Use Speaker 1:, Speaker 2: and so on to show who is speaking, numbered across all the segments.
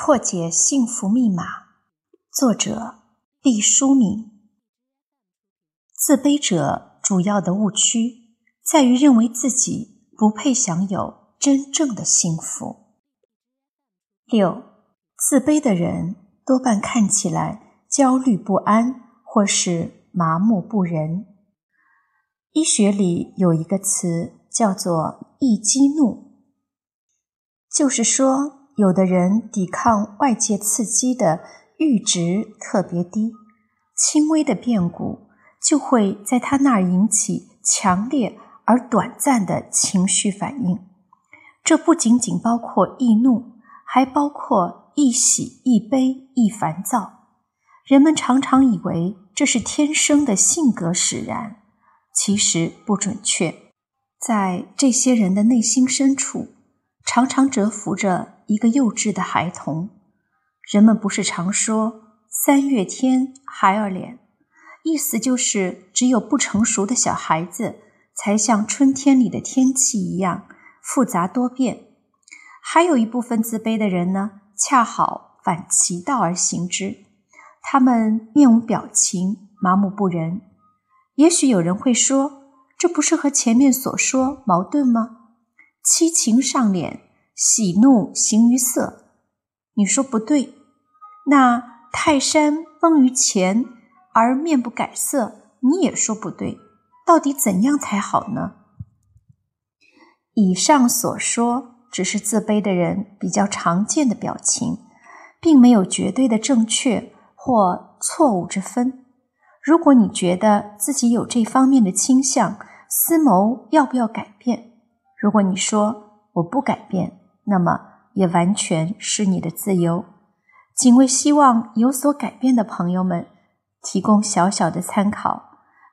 Speaker 1: 破解幸福密码，作者毕淑敏。自卑者主要的误区在于认为自己不配享有真正的幸福。六，自卑的人多半看起来焦虑不安，或是麻木不仁。医学里有一个词叫做“易激怒”，就是说。有的人抵抗外界刺激的阈值特别低，轻微的变故就会在他那儿引起强烈而短暂的情绪反应。这不仅仅包括易怒，还包括易喜、易悲、易烦躁。人们常常以为这是天生的性格使然，其实不准确。在这些人的内心深处，常常蛰伏着。一个幼稚的孩童，人们不是常说“三月天，孩儿脸”，意思就是只有不成熟的小孩子才像春天里的天气一样复杂多变。还有一部分自卑的人呢，恰好反其道而行之，他们面无表情，麻木不仁。也许有人会说，这不是和前面所说矛盾吗？七情上脸。喜怒形于色，你说不对。那泰山崩于前而面不改色，你也说不对。到底怎样才好呢？以上所说只是自卑的人比较常见的表情，并没有绝对的正确或错误之分。如果你觉得自己有这方面的倾向，思谋要不要改变？如果你说我不改变。那么也完全是你的自由，仅为希望有所改变的朋友们提供小小的参考。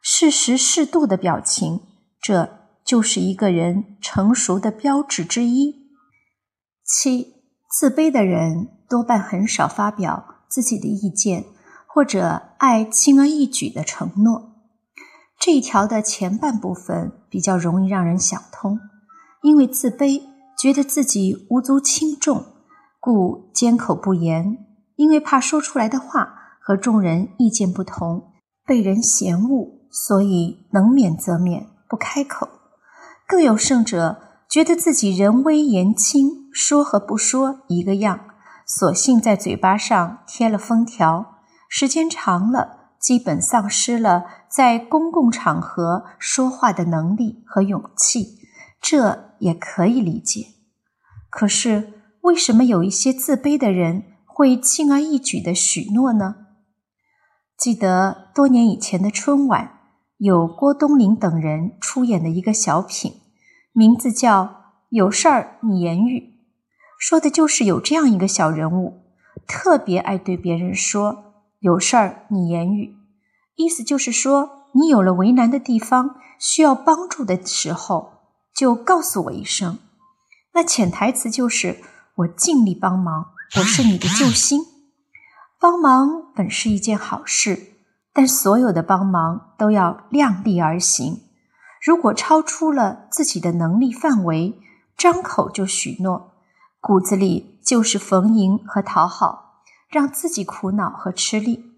Speaker 1: 适时适度的表情，这就是一个人成熟的标志之一。七，自卑的人多半很少发表自己的意见，或者爱轻而易举的承诺。这一条的前半部分比较容易让人想通，因为自卑。觉得自己无足轻重，故缄口不言。因为怕说出来的话和众人意见不同，被人嫌恶，所以能免则免，不开口。更有甚者，觉得自己人微言轻，说和不说一个样，索性在嘴巴上贴了封条。时间长了，基本丧失了在公共场合说话的能力和勇气。这也可以理解，可是为什么有一些自卑的人会轻而易举的许诺呢？记得多年以前的春晚，有郭冬临等人出演的一个小品，名字叫《有事儿你言语》，说的就是有这样一个小人物，特别爱对别人说“有事儿你言语”，意思就是说，你有了为难的地方，需要帮助的时候。就告诉我一声，那潜台词就是我尽力帮忙，我是你的救星。帮忙本是一件好事，但所有的帮忙都要量力而行。如果超出了自己的能力范围，张口就许诺，骨子里就是逢迎和讨好，让自己苦恼和吃力。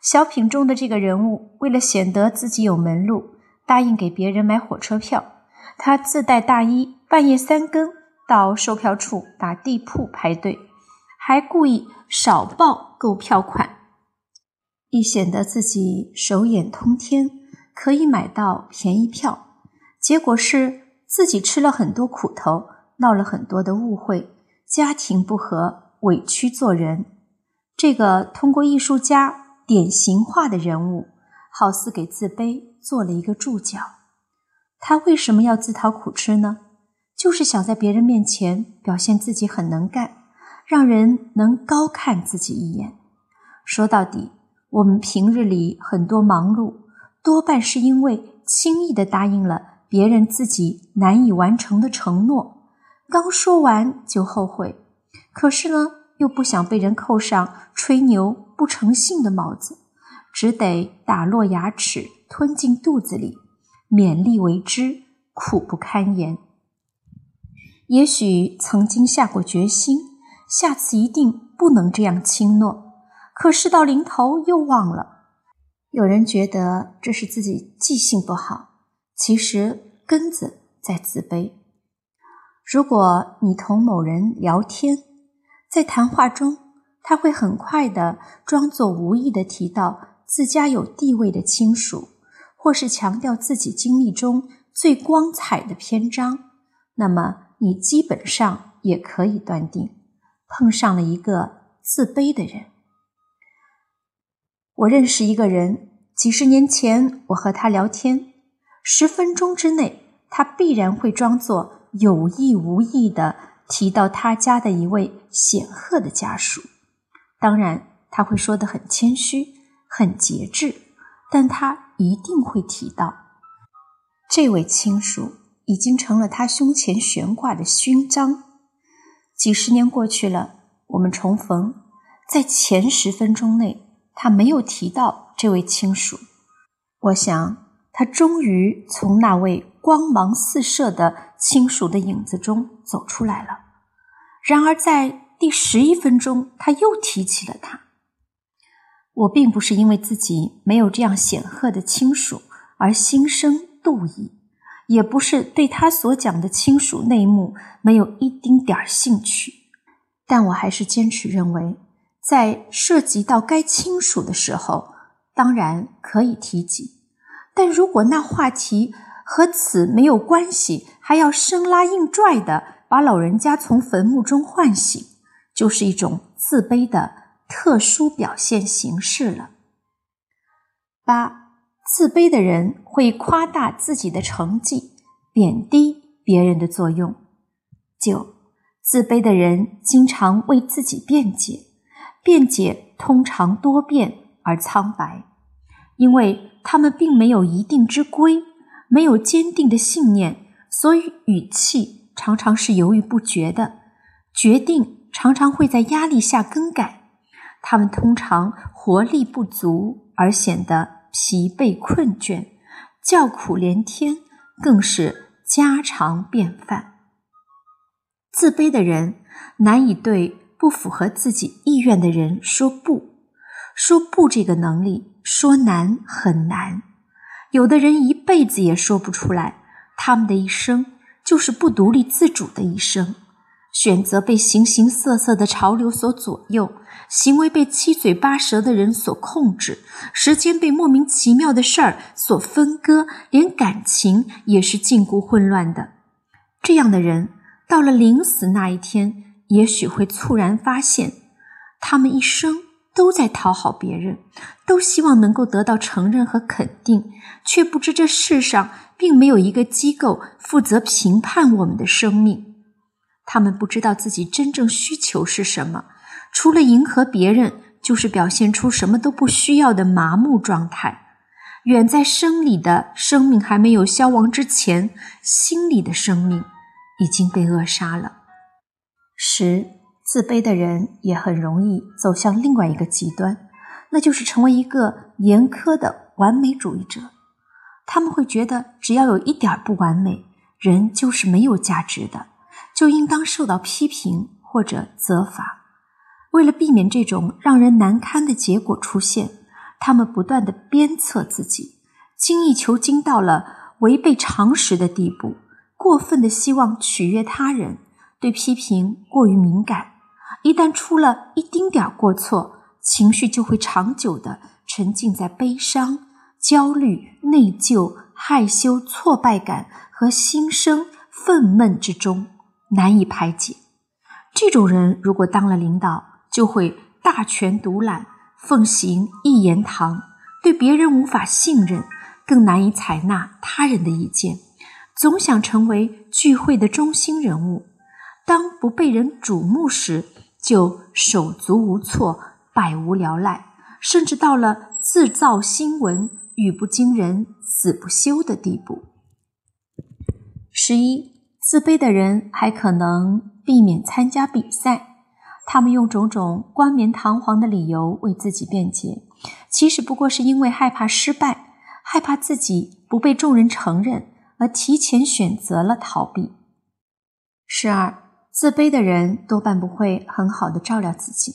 Speaker 1: 小品中的这个人物，为了显得自己有门路，答应给别人买火车票。他自带大衣，半夜三更到售票处打地铺排队，还故意少报购票款，以显得自己手眼通天，可以买到便宜票。结果是自己吃了很多苦头，闹了很多的误会，家庭不和，委屈做人。这个通过艺术家典型化的人物，好似给自卑做了一个注脚。他为什么要自讨苦吃呢？就是想在别人面前表现自己很能干，让人能高看自己一眼。说到底，我们平日里很多忙碌，多半是因为轻易的答应了别人自己难以完成的承诺，刚说完就后悔。可是呢，又不想被人扣上吹牛不诚信的帽子，只得打落牙齿，吞进肚子里。勉力为之，苦不堪言。也许曾经下过决心，下次一定不能这样轻诺，可事到临头又忘了。有人觉得这是自己记性不好，其实根子在自卑。如果你同某人聊天，在谈话中，他会很快的装作无意的提到自家有地位的亲属，或是强调自己经历中最光彩的篇章，那么你基本上也可以断定，碰上了一个自卑的人。我认识一个人，几十年前我和他聊天，十分钟之内，他必然会装作。有意无意的提到他家的一位显赫的家属，当然他会说的很谦虚、很节制，但他一定会提到这位亲属已经成了他胸前悬挂的勋章。几十年过去了，我们重逢，在前十分钟内，他没有提到这位亲属。我想，他终于从那位。光芒四射的亲属的影子中走出来了。然而，在第十一分钟，他又提起了他。我并不是因为自己没有这样显赫的亲属而心生妒意，也不是对他所讲的亲属内幕没有一丁点儿兴趣，但我还是坚持认为，在涉及到该亲属的时候，当然可以提及。但如果那话题，和此没有关系，还要生拉硬拽的把老人家从坟墓中唤醒，就是一种自卑的特殊表现形式了。八，自卑的人会夸大自己的成绩，贬低别人的作用。九，自卑的人经常为自己辩解，辩解通常多变而苍白，因为他们并没有一定之规。没有坚定的信念，所以语气常常是犹豫不决的，决定常常会在压力下更改。他们通常活力不足，而显得疲惫困倦，叫苦连天，更是家常便饭。自卑的人难以对不符合自己意愿的人说不，说不这个能力说难很难。有的人一辈子也说不出来，他们的一生就是不独立自主的一生，选择被形形色色的潮流所左右，行为被七嘴八舌的人所控制，时间被莫名其妙的事儿所分割，连感情也是禁锢混乱的。这样的人到了临死那一天，也许会猝然发现，他们一生。都在讨好别人，都希望能够得到承认和肯定，却不知这世上并没有一个机构负责评判我们的生命。他们不知道自己真正需求是什么，除了迎合别人，就是表现出什么都不需要的麻木状态。远在生理的生命还没有消亡之前，心理的生命已经被扼杀了。十。自卑的人也很容易走向另外一个极端，那就是成为一个严苛的完美主义者。他们会觉得，只要有一点不完美，人就是没有价值的，就应当受到批评或者责罚。为了避免这种让人难堪的结果出现，他们不断的鞭策自己，精益求精到了违背常识的地步，过分的希望取悦他人，对批评过于敏感。一旦出了一丁点过错，情绪就会长久的沉浸在悲伤、焦虑、内疚、害羞、挫败感和心生愤懑之中，难以排解。这种人如果当了领导，就会大权独揽，奉行一言堂，对别人无法信任，更难以采纳他人的意见，总想成为聚会的中心人物。当不被人瞩目时，就手足无措、百无聊赖，甚至到了自造新闻、语不惊人死不休的地步。十一，自卑的人还可能避免参加比赛，他们用种种冠冕堂皇的理由为自己辩解，其实不过是因为害怕失败，害怕自己不被众人承认，而提前选择了逃避。十二。自卑的人多半不会很好的照料自己，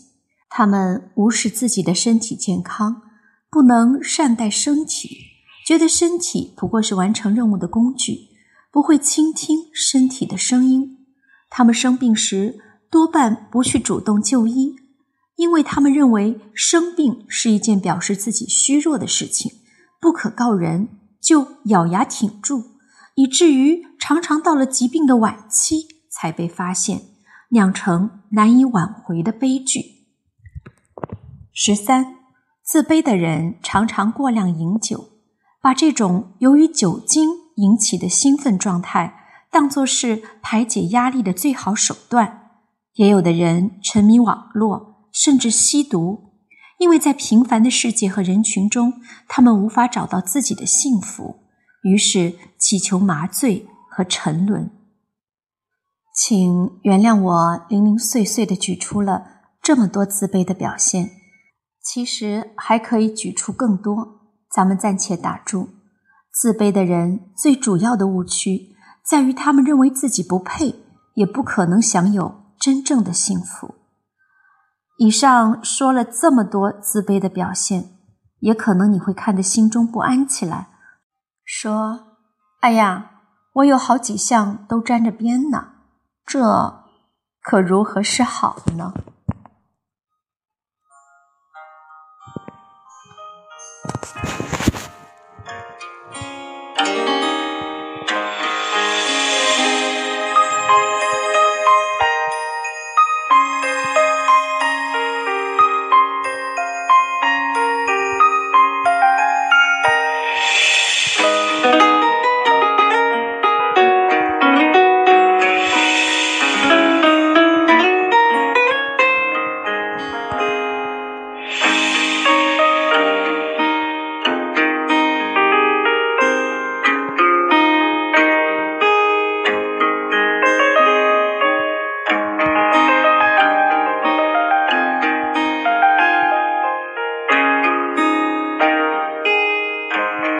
Speaker 1: 他们无视自己的身体健康，不能善待身体，觉得身体不过是完成任务的工具，不会倾听身体的声音。他们生病时多半不去主动就医，因为他们认为生病是一件表示自己虚弱的事情，不可告人，就咬牙挺住，以至于常常到了疾病的晚期才被发现，酿成难以挽回的悲剧。十三，自卑的人常常过量饮酒，把这种由于酒精引起的兴奋状态当作是排解压力的最好手段。也有的人沉迷网络，甚至吸毒，因为在平凡的世界和人群中，他们无法找到自己的幸福，于是祈求麻醉和沉沦。请原谅我零零碎碎的举出了这么多自卑的表现。其实还可以举出更多，咱们暂且打住。自卑的人最主要的误区在于，他们认为自己不配，也不可能享有真正的幸福。以上说了这么多自卑的表现，也可能你会看得心中不安起来，说：“哎呀，我有好几项都沾着边呢，这可如何是好呢？”